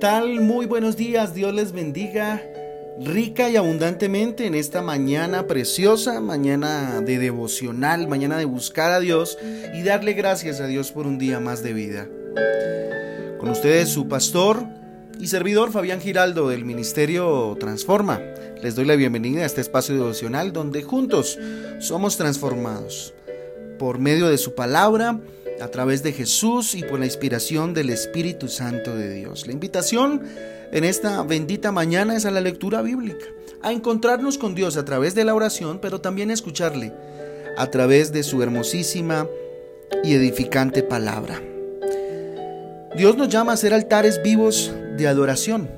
¿qué tal? Muy buenos días, Dios les bendiga rica y abundantemente en esta mañana preciosa, mañana de devocional, mañana de buscar a Dios y darle gracias a Dios por un día más de vida. Con ustedes su pastor y servidor Fabián Giraldo del Ministerio Transforma. Les doy la bienvenida a este espacio devocional donde juntos somos transformados por medio de su palabra, a través de Jesús y por la inspiración del Espíritu Santo de Dios. La invitación en esta bendita mañana es a la lectura bíblica, a encontrarnos con Dios a través de la oración, pero también a escucharle a través de su hermosísima y edificante palabra. Dios nos llama a ser altares vivos de adoración,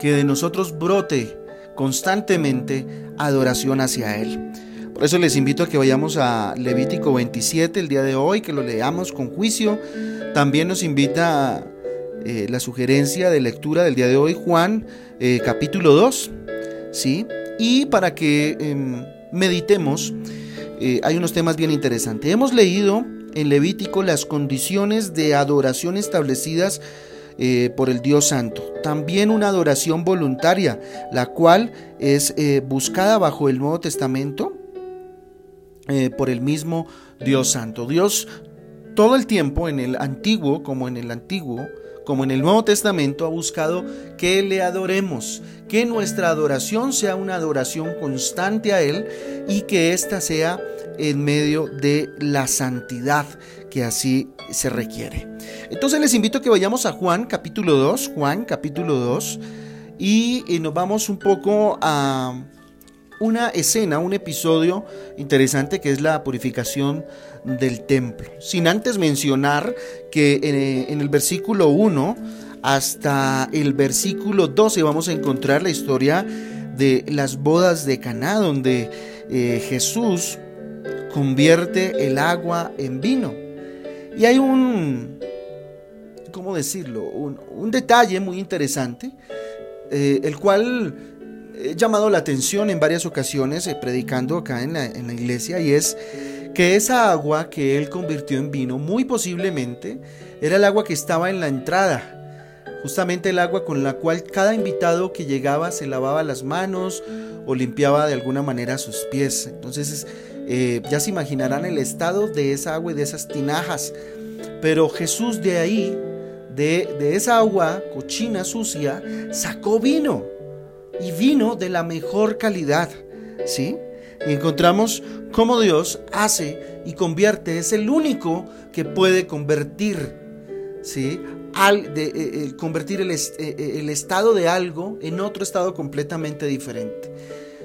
que de nosotros brote constantemente adoración hacia Él. Por eso les invito a que vayamos a Levítico 27 el día de hoy, que lo leamos con juicio. También nos invita eh, la sugerencia de lectura del día de hoy, Juan eh, capítulo 2, ¿sí? Y para que em, meditemos, eh, hay unos temas bien interesantes. Hemos leído en Levítico las condiciones de adoración establecidas por el Dios Santo. También una adoración voluntaria, la cual es buscada bajo el Nuevo Testamento eh, por el mismo Dios Santo. Dios todo el tiempo en el antiguo como en el antiguo como en el Nuevo Testamento ha buscado que le adoremos, que nuestra adoración sea una adoración constante a Él y que ésta sea en medio de la santidad que así se requiere. Entonces les invito a que vayamos a Juan capítulo 2, Juan capítulo 2, y nos vamos un poco a una escena, un episodio interesante que es la purificación del templo. Sin antes mencionar que eh, en, el versículo 1 hasta el versículo 12 vamos a encontrar la historia de las bodas de Caná, donde eh, Jesús convierte el agua en vino. Y hay un, ¿cómo decirlo? Un, detalle muy interesante, eh, el cual he llamado la atención en varias ocasiones eh, predicando acá en la, en la iglesia y es que esa agua que él convirtió en vino muy posiblemente era el agua que estaba en la entrada justamente el agua con la cual cada invitado que llegaba se lavaba las manos o limpiaba de alguna manera sus pies. Entonces eh, ya se imaginarán el estado de esa agua y de esas tinajas. Pero Jesús de ahí, de, de esa agua cochina, sucia, sacó vino y vino de la mejor calidad, ¿sí? Y encontramos cómo Dios hace y convierte, es el único que puede convertir, ¿sí? Al, de, eh, eh, convertir el, eh, el estado de algo en otro estado completamente diferente.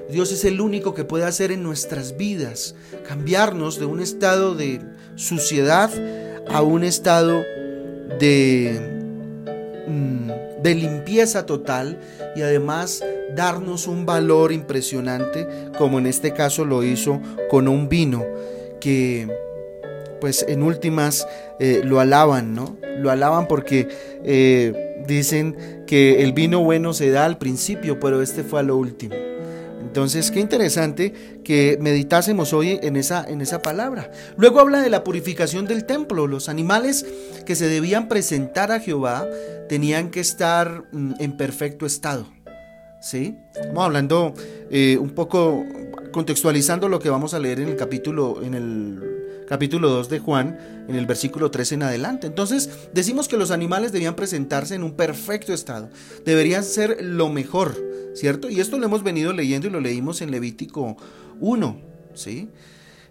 Dios es el único que puede hacer en nuestras vidas, cambiarnos de un estado de suciedad a un estado de, mm, de limpieza total y además darnos un valor impresionante, como en este caso lo hizo con un vino que pues en últimas eh, lo alaban, ¿no? Lo alaban porque eh, dicen que el vino bueno se da al principio, pero este fue a lo último. Entonces, qué interesante que meditásemos hoy en esa, en esa palabra. Luego habla de la purificación del templo. Los animales que se debían presentar a Jehová tenían que estar mm, en perfecto estado. ¿Sí? Estamos hablando eh, un poco, contextualizando lo que vamos a leer en el capítulo, en el capítulo 2 de Juan, en el versículo 3 en adelante. Entonces, decimos que los animales debían presentarse en un perfecto estado, deberían ser lo mejor, ¿cierto? Y esto lo hemos venido leyendo y lo leímos en Levítico 1, ¿sí?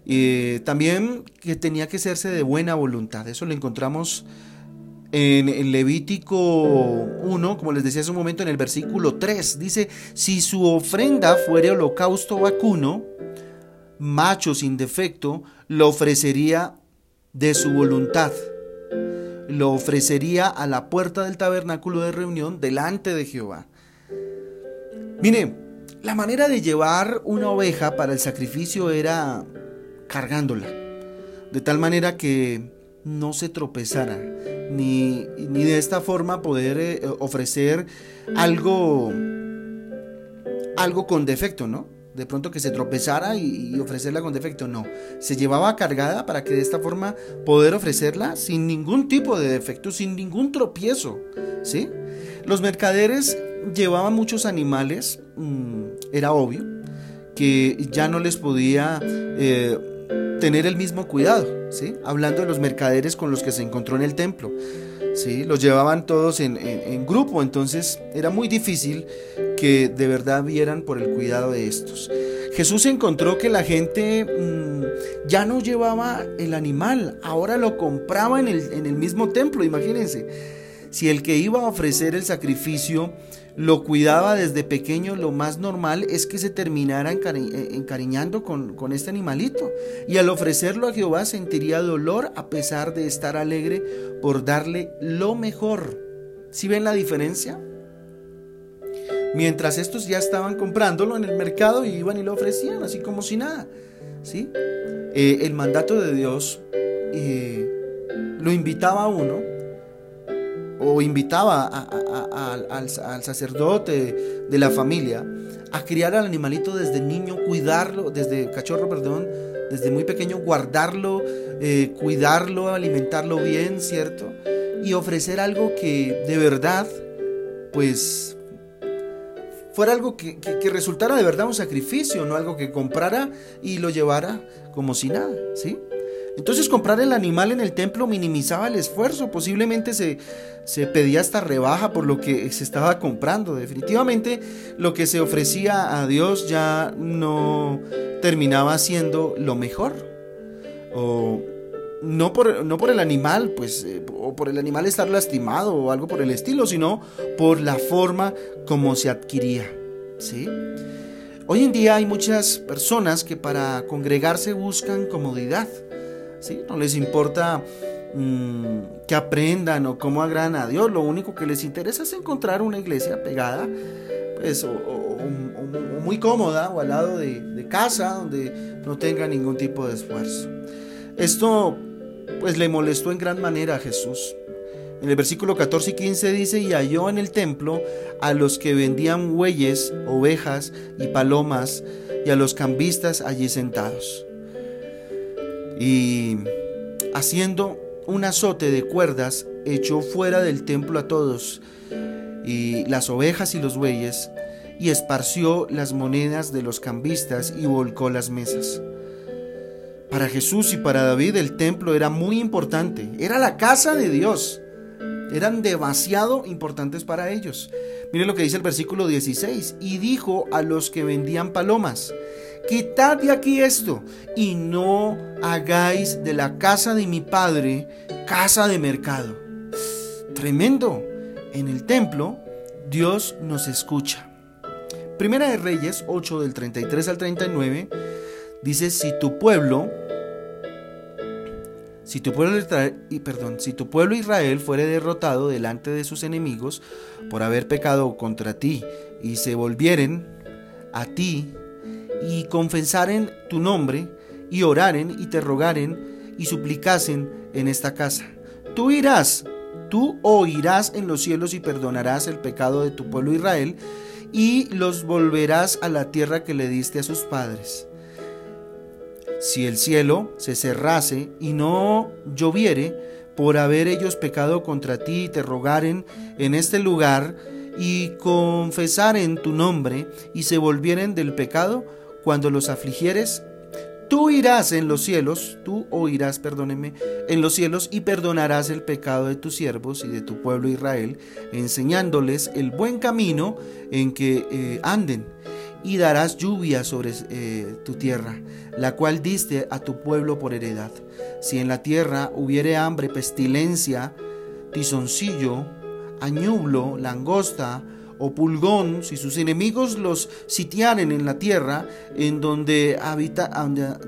Y también que tenía que serse de buena voluntad, eso lo encontramos en Levítico 1, como les decía hace un momento, en el versículo 3, dice, si su ofrenda fuere holocausto vacuno, macho sin defecto, lo ofrecería de su voluntad. Lo ofrecería a la puerta del tabernáculo de reunión delante de Jehová. Mire, la manera de llevar una oveja para el sacrificio era cargándola, de tal manera que no se tropezara, ni, de esta forma poder eh, ofrecer algo, algo con defecto, ¿no? De pronto que se tropezara y, ofrecerla con defecto, no. Se llevaba cargada para que de esta forma poder ofrecerla sin ningún tipo de defecto, sin ningún tropiezo, ¿sí? Los mercaderes llevaban muchos animales, mm, era obvio, que ya no les podía eh, tener el mismo cuidado, ¿sí? Hablando de los mercaderes con los que se encontró en el templo. ¿sí? Los llevaban todos en, grupo, entonces era muy difícil que de verdad vieran por el cuidado de estos. Jesús encontró que la gente mm, ya no llevaba el animal, ahora lo compraba en el, en el mismo templo, imagínense. Si el que iba a ofrecer el sacrificio lo cuidaba desde pequeño, lo más normal es que se terminara eh, encariñando con, este animalito. Y al ofrecerlo a Jehová sentiría dolor a pesar de estar alegre por darle lo mejor. ¿Sí ven la diferencia? Mientras estos ya estaban comprándolo en el mercado y iban y lo ofrecían, así como si nada. ¿sí? Eh, el mandato de Dios eh, lo invitaba a uno o invitaba al, sacerdote de la familia a criar al animalito desde niño, cuidarlo, desde cachorro, perdón, desde muy pequeño, guardarlo, eh, cuidarlo, alimentarlo bien, ¿cierto? Y ofrecer algo que de verdad, pues, fuera algo que, que, resultara de verdad un sacrificio, no algo que comprara y lo llevara como si nada, ¿sí? Entonces comprar el animal en el templo minimizaba el esfuerzo, posiblemente se, se pedía hasta rebaja por lo que se estaba comprando. Definitivamente lo que se ofrecía a Dios ya no terminaba siendo lo mejor. O no por, no por el animal, pues, eh, o por el animal estar lastimado o algo por el estilo, sino por la forma como se adquiría. ¿sí? Hoy en día hay muchas personas que para congregarse buscan comodidad no les importa mm, que aprendan o cómo agradan a Dios, lo único que les interesa es encontrar una iglesia pegada, pues, o, muy cómoda o al lado de, casa, donde no tenga ningún tipo de esfuerzo. Esto pues le molestó en gran manera a Jesús. En el versículo 14 y 15 dice, y halló en el templo a los que vendían bueyes, ovejas y palomas, y a los cambistas allí sentados y haciendo un azote de cuerdas echó fuera del templo a todos y las ovejas y los bueyes y esparció las monedas de los cambistas y volcó las mesas. Para Jesús y para David el templo era muy importante, era la casa de Dios, eran demasiado importantes para ellos. Miren lo que dice el versículo 16, y dijo a los que vendían palomas, quitad de aquí esto y no hagáis de la casa de mi padre casa de mercado. Tremendo. En el templo Dios nos escucha. Primera de Reyes 8 del 33 al 39 dice, si tu pueblo si tu pueblo si tu pueblo Israel fuere derrotado delante de sus enemigos por haber pecado contra ti y se volvieren a ti y confesaren tu nombre, y oraren y te rogaren y suplicasen en esta casa. Tú irás, tú oirás en los cielos y perdonarás el pecado de tu pueblo Israel, y los volverás a la tierra que le diste a sus padres. Si el cielo se cerrase y no lloviere, por haber ellos pecado contra ti y te rogaren en este lugar, y confesaren tu nombre y se volvieren del pecado, cuando los afligieres, tú irás en los cielos, tú oirás, perdóneme, en los cielos y perdonarás el pecado de tus siervos y de tu pueblo Israel, enseñándoles el buen camino en que eh, anden, y darás lluvia sobre eh, tu tierra, la cual diste a tu pueblo por heredad. Si en la tierra hubiere hambre, pestilencia, tizoncillo, añublo, langosta, o pulgón, si sus enemigos los sitiaren en la tierra en donde, habita,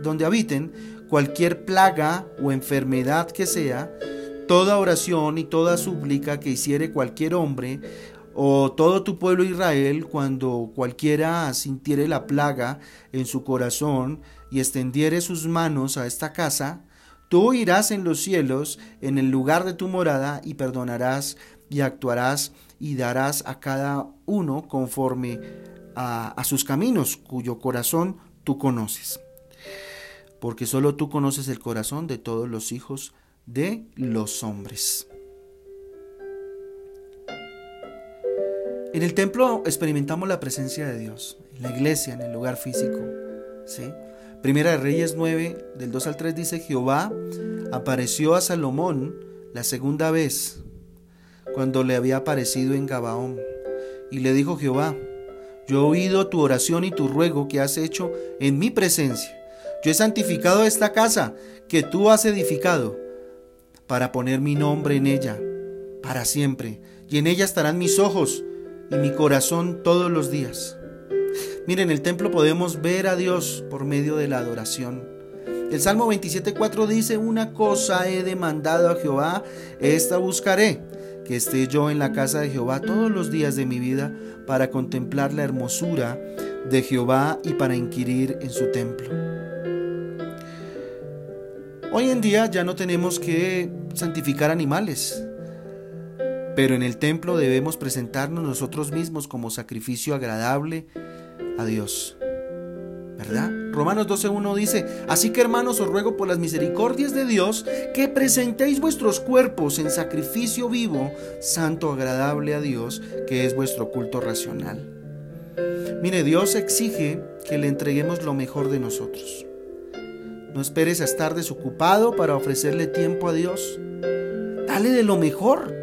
donde, habiten, cualquier plaga o enfermedad que sea, toda oración y toda súplica que hiciere cualquier hombre o todo tu pueblo Israel, cuando cualquiera sintiere la plaga en su corazón y extendiere sus manos a esta casa, tú irás en los cielos, en el lugar de tu morada, y perdonarás y actuarás y darás a cada uno conforme a, sus caminos, cuyo corazón tú conoces. Porque solo tú conoces el corazón de todos los hijos de los hombres. En el templo experimentamos la presencia de Dios, en la iglesia, en el lugar físico. ¿sí? Primera de Reyes 9, del 2 al 3 dice, Jehová apareció a Salomón la segunda vez cuando le había aparecido en Gabaón. Y le dijo Jehová, yo he oído tu oración y tu ruego que has hecho en mi presencia. Yo he santificado esta casa que tú has edificado para poner mi nombre en ella para siempre, y en ella estarán mis ojos y mi corazón todos los días. Miren, en el templo podemos ver a Dios por medio de la adoración. El Salmo 27.4 dice, una cosa he demandado a Jehová, esta buscaré, que esté yo en la casa de Jehová todos los días de mi vida para contemplar la hermosura de Jehová y para inquirir en su templo. Hoy en día ya no tenemos que santificar animales, pero en el templo debemos presentarnos nosotros mismos como sacrificio agradable a Dios. ¿Verdad? Romanos 12.1 dice, así que hermanos os ruego por las misericordias de Dios que presentéis vuestros cuerpos en sacrificio vivo, santo, agradable a Dios, que es vuestro culto racional. Mire, Dios exige que le entreguemos lo mejor de nosotros. No esperes a estar desocupado para ofrecerle tiempo a Dios. Dale de lo mejor.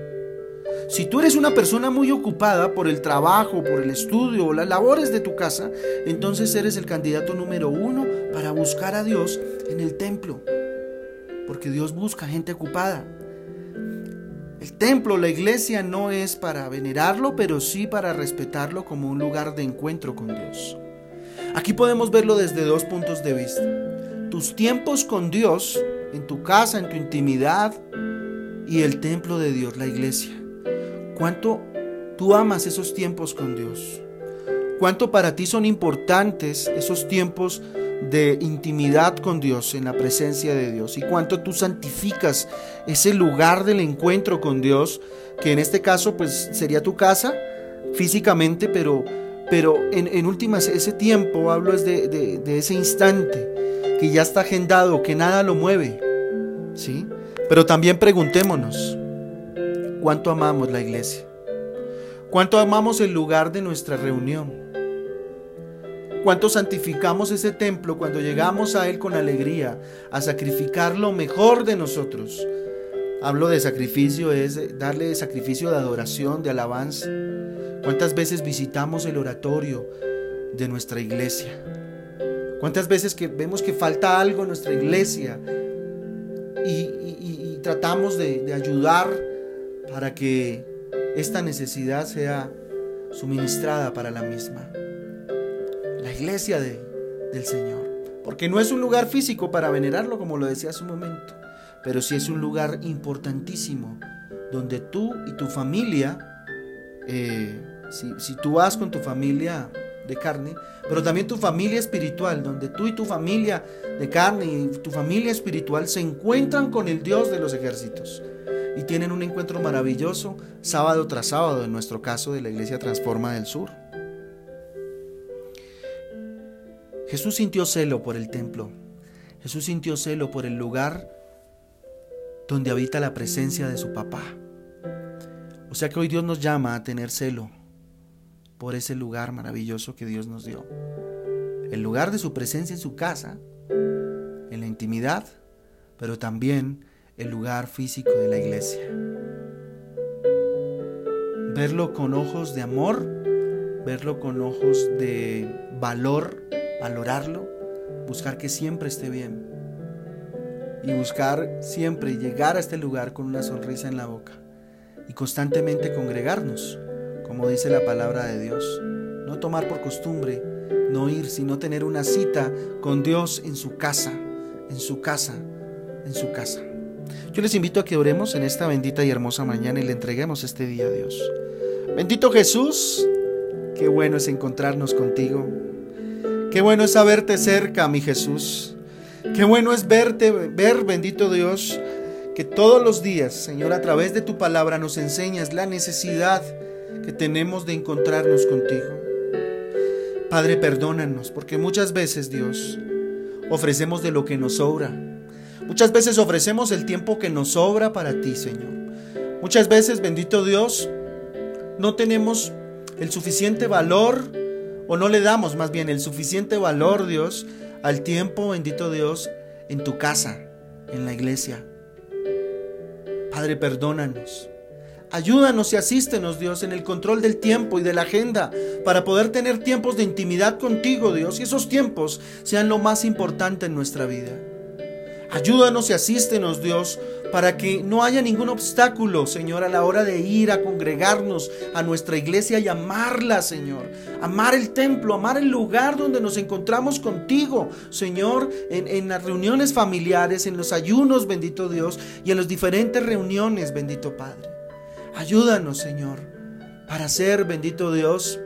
Si tú eres una persona muy ocupada por el trabajo, por el estudio o las labores de tu casa, entonces eres el candidato número uno para buscar a Dios en el templo. Porque Dios busca gente ocupada. El templo, la iglesia no es para venerarlo, pero sí para respetarlo como un lugar de encuentro con Dios. Aquí podemos verlo desde dos puntos de vista. Tus tiempos con Dios, en tu casa, en tu intimidad, y el templo de Dios, la iglesia. ¿Cuánto tú amas esos tiempos con Dios? ¿Cuánto para ti son importantes esos tiempos de intimidad con Dios, en la presencia de Dios? ¿Y cuánto tú santificas ese lugar del encuentro con Dios, que en este caso pues sería tu casa físicamente, pero, pero en, últimas ese tiempo, hablo es de, de ese instante que ya está agendado, que nada lo mueve, ¿sí? Pero también preguntémonos, cuánto amamos la iglesia, cuánto amamos el lugar de nuestra reunión, cuánto santificamos ese templo cuando llegamos a él con alegría, a sacrificar lo mejor de nosotros. Hablo de sacrificio, es darle sacrificio de adoración, de alabanza. ¿Cuántas veces visitamos el oratorio de nuestra iglesia? ¿Cuántas veces que vemos que falta algo en nuestra iglesia y, tratamos de, de ayudar para que esta necesidad sea suministrada para la misma. La iglesia de, del Señor. Porque no es un lugar físico para venerarlo, como lo decía hace un momento, pero sí es un lugar importantísimo donde tú y tu familia, eh, si, si tú vas con tu familia de carne, pero también tu familia espiritual, donde tú y tu familia de carne y tu familia espiritual se encuentran con el Dios de los ejércitos y tienen un encuentro maravilloso sábado tras sábado, en nuestro caso de la Iglesia Transforma del Sur. Jesús sintió celo por el templo. Jesús sintió celo por el lugar donde habita la presencia de su papá. O sea que hoy Dios nos llama a tener celo por ese lugar maravilloso que Dios nos dio. El lugar de su presencia en su casa, en la intimidad, pero también el lugar físico de la iglesia. Verlo con ojos de amor, verlo con ojos de valor, valorarlo, buscar que siempre esté bien y buscar siempre llegar a este lugar con una sonrisa en la boca y constantemente congregarnos, como dice la palabra de Dios. No tomar por costumbre, no ir, sino tener una cita con Dios en su casa, en su casa, en su casa. Yo les invito a que oremos en esta bendita y hermosa mañana y le entreguemos este día a Dios. Bendito Jesús, qué bueno es encontrarnos contigo. Qué bueno es saberte cerca, mi Jesús. Qué bueno es verte, ver, bendito Dios, que todos los días, Señor, a través de tu palabra nos enseñas la necesidad que tenemos de encontrarnos contigo. Padre, perdónanos, porque muchas veces, Dios, ofrecemos de lo que nos sobra Muchas veces ofrecemos el tiempo que nos sobra para ti, Señor. Muchas veces, bendito Dios, no tenemos el suficiente valor, o no le damos más bien el suficiente valor, Dios, al tiempo, bendito Dios, en tu casa, en la iglesia. Padre, perdónanos. Ayúdanos y asístenos, Dios, en el control del tiempo y de la agenda para poder tener tiempos de intimidad contigo, Dios, y esos tiempos sean lo más importante en nuestra vida. Ayúdanos y asístenos, Dios, para que no haya ningún obstáculo, Señor, a la hora de ir a congregarnos a nuestra iglesia y amarla, Señor. Amar el templo, amar el lugar donde nos encontramos contigo, Señor, en, en las reuniones familiares, en los ayunos, bendito Dios, y en las diferentes reuniones, bendito Padre. Ayúdanos, Señor, para ser, bendito Dios,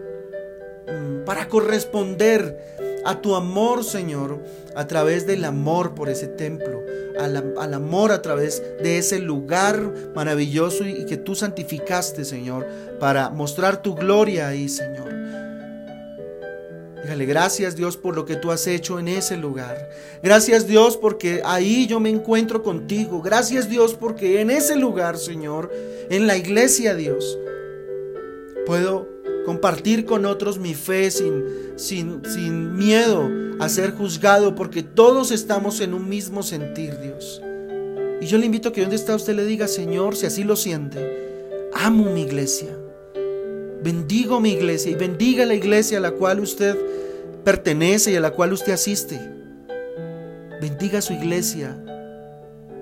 mm, para corresponder a tu amor, Señor, a través del amor por ese templo, al, amor a través de ese lugar maravilloso y, que tú santificaste, Señor, para mostrar tu gloria ahí, Señor. Dígale, gracias Dios por lo que tú has hecho en ese lugar. Gracias Dios porque ahí yo me encuentro contigo. Gracias Dios porque en ese lugar, Señor, en la iglesia, Dios, puedo compartir con otros mi fe sin, sin, sin miedo a ser juzgado, porque todos estamos en un mismo sentir, Dios. Y yo le invito a que donde está usted le diga, Señor, si así lo siente, amo mi iglesia, bendigo mi iglesia y bendiga la iglesia a la cual usted pertenece y a la cual usted asiste. Bendiga su iglesia.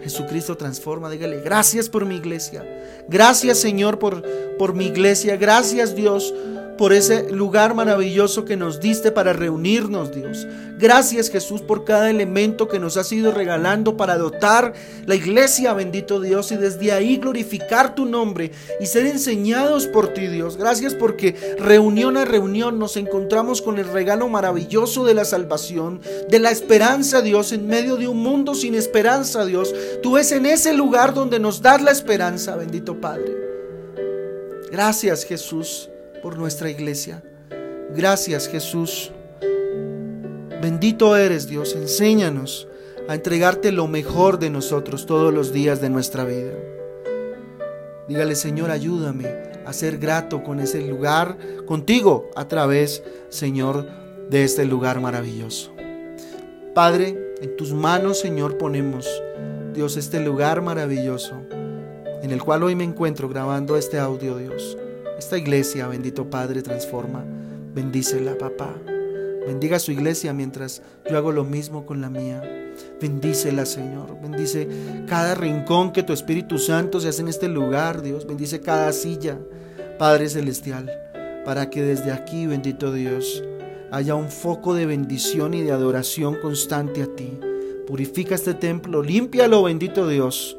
Jesucristo transforma, dígale, gracias por mi iglesia. Gracias Señor por, por mi iglesia. Gracias Dios por ese lugar maravilloso que nos diste para reunirnos, Dios. Gracias Jesús por cada elemento que nos has ido regalando para dotar la iglesia, bendito Dios, y desde ahí glorificar tu nombre y ser enseñados por ti, Dios. Gracias porque reunión a reunión nos encontramos con el regalo maravilloso de la salvación, de la esperanza, Dios, en medio de un mundo sin esperanza, Dios. Tú es en ese lugar donde nos das la esperanza, bendito Padre. Gracias Jesús por nuestra iglesia. Gracias Jesús. Bendito eres Dios, enséñanos a entregarte lo mejor de nosotros todos los días de nuestra vida. Dígale Señor, ayúdame a ser grato con ese lugar, contigo a través, Señor, de este lugar maravilloso. Padre, en tus manos, Señor, ponemos, Dios, este lugar maravilloso en el cual hoy me encuentro grabando este audio, Dios. Esta iglesia, bendito Padre, transforma. Bendícela, papá. Bendiga su iglesia mientras yo hago lo mismo con la mía. Bendícela, Señor. Bendice cada rincón que tu Espíritu Santo se hace en este lugar, Dios. Bendice cada silla, Padre Celestial, para que desde aquí, bendito Dios, haya un foco de bendición y de adoración constante a ti. Purifica este templo, límpialo, bendito Dios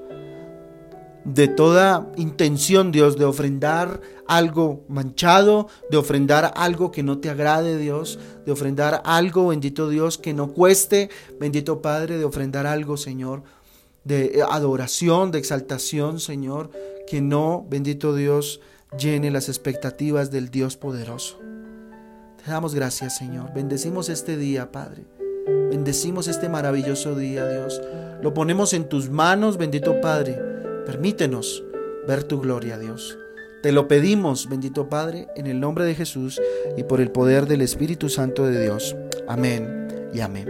de toda intención, Dios, de ofrendar algo manchado, de ofrendar algo que no te agrade, Dios, de ofrendar algo, bendito Dios, que no cueste, bendito Padre, de ofrendar algo, Señor, de adoración, de exaltación, Señor, que no, bendito Dios, llene las expectativas del Dios poderoso. Te damos gracias, Señor. Bendecimos este día, Padre. Bendecimos este maravilloso día, Dios. Lo ponemos en tus manos, bendito Padre Permítenos ver tu gloria, Dios. Te lo pedimos, bendito Padre, en el nombre de Jesús y por el poder del Espíritu Santo de Dios. Amén y amén.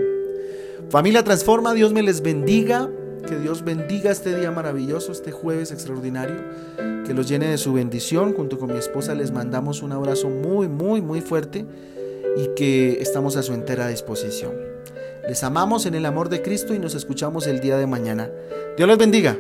Familia Transforma, Dios me les bendiga. Que Dios bendiga este día maravilloso, este jueves extraordinario. Que los llene de su bendición. Junto con mi esposa les mandamos un abrazo muy, muy, muy fuerte y que estamos a su entera disposición. Les amamos en el amor de Cristo y nos escuchamos el día de mañana. Dios les bendiga.